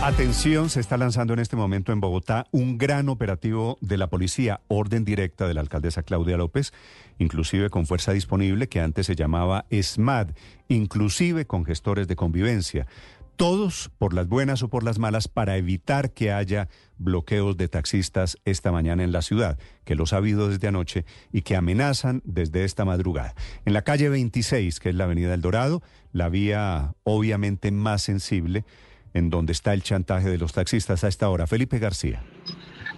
Atención, se está lanzando en este momento en Bogotá un gran operativo de la policía, orden directa de la alcaldesa Claudia López, inclusive con fuerza disponible que antes se llamaba SMAD, inclusive con gestores de convivencia. Todos por las buenas o por las malas para evitar que haya bloqueos de taxistas esta mañana en la ciudad, que los ha habido desde anoche y que amenazan desde esta madrugada. En la calle 26, que es la avenida El Dorado, la vía obviamente más sensible, en donde está el chantaje de los taxistas a esta hora. Felipe García.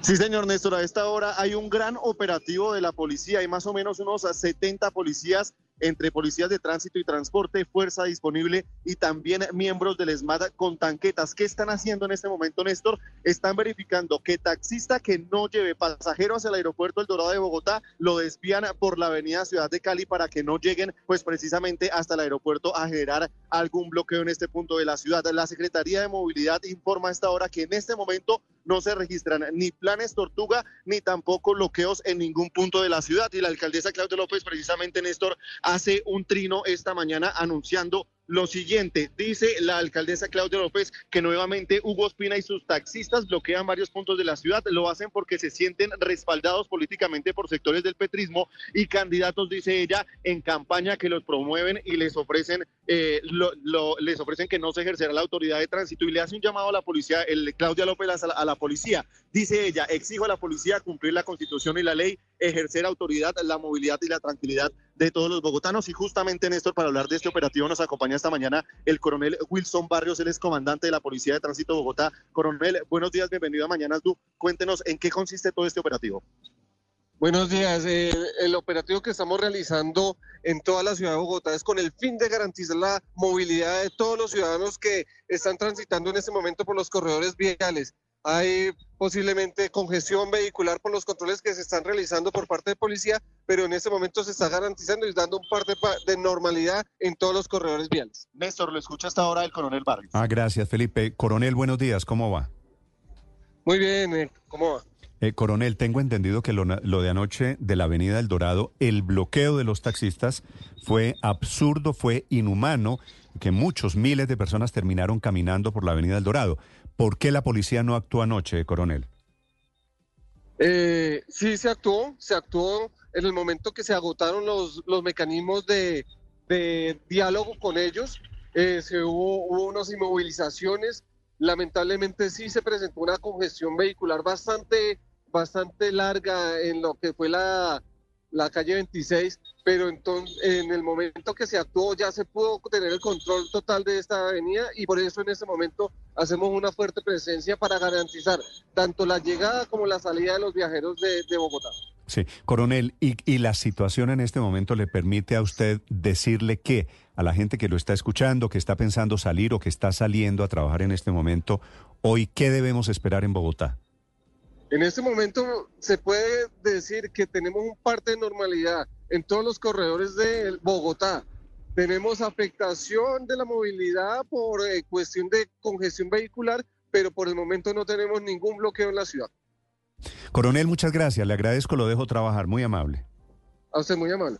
Sí, señor Néstor, a esta hora hay un gran operativo de la policía, hay más o menos unos 70 policías entre policías de tránsito y transporte, fuerza disponible y también miembros del ESMAD con tanquetas. ¿Qué están haciendo en este momento, Néstor? Están verificando que taxista que no lleve pasajeros hacia el aeropuerto El Dorado de Bogotá lo desvían por la avenida Ciudad de Cali para que no lleguen, pues precisamente hasta el aeropuerto a generar algún bloqueo en este punto de la ciudad. La Secretaría de Movilidad informa a esta hora que en este momento no se registran ni planes tortuga ni tampoco bloqueos en ningún punto de la ciudad. Y la alcaldesa Claudia López, precisamente, Néstor, hace un trino esta mañana anunciando lo siguiente. Dice la alcaldesa Claudia López que nuevamente Hugo Espina y sus taxistas bloquean varios puntos de la ciudad. Lo hacen porque se sienten respaldados políticamente por sectores del petrismo y candidatos, dice ella, en campaña que los promueven y les ofrecen, eh, les ofrecen que no se ejercerá la autoridad de tránsito y le hace un llamado a la policía, el Claudia López a la policía. Dice ella, exijo a la policía cumplir la constitución y la ley, ejercer autoridad, la movilidad y la tranquilidad de todos los bogotanos. Y justamente, Néstor, para hablar de este operativo nos acompaña esta mañana el coronel Wilson Barrios, él es comandante de la Policía de Tránsito de Bogotá. Coronel, buenos días, bienvenido a Mañanas Du. Cuéntenos en qué consiste todo este operativo. Buenos días. Eh, el operativo que estamos realizando en toda la ciudad de Bogotá es con el fin de garantizar la movilidad de todos los ciudadanos que están transitando en este momento por los corredores viales hay posiblemente congestión vehicular por los controles que se están realizando por parte de policía, pero en este momento se está garantizando y dando un parte de normalidad en todos los corredores viales. Néstor, lo escucha hasta ahora el coronel Barrios. Ah, gracias, Felipe. Coronel, buenos días, ¿cómo va? Muy bien, eh, ¿cómo va? Eh, coronel, tengo entendido que lo, lo, de anoche de la Avenida El Dorado, el bloqueo de los taxistas fue absurdo, fue inhumano, que muchos miles de personas terminaron caminando por la Avenida El Dorado. ¿Por qué la policía no actuó anoche, coronel? Eh, sí, se actuó, se actuó en el momento que se agotaron los, los mecanismos de, diálogo con ellos. Eh, se hubo, hubo unas inmovilizaciones. Lamentablemente sí se presentó una congestión vehicular bastante, bastante larga en lo que fue la, la calle 26, pero entonces en el momento que se actuó ya se pudo tener el control total de esta avenida y por eso en este momento hacemos una fuerte presencia para garantizar tanto la llegada como la salida de los viajeros de, Bogotá. Sí, coronel, y, y, la situación en este momento le permite a usted decirle que a la gente que lo está escuchando, que está pensando salir o que está saliendo a trabajar en este momento, hoy, ¿qué debemos esperar en Bogotá? En este momento se puede decir que tenemos un parte de normalidad en todos los corredores de Bogotá. Tenemos afectación de la movilidad por eh, cuestión de congestión vehicular, pero por el momento no tenemos ningún bloqueo en la ciudad. Coronel, muchas gracias. Le agradezco, lo dejo trabajar. Muy amable. A usted, muy amable.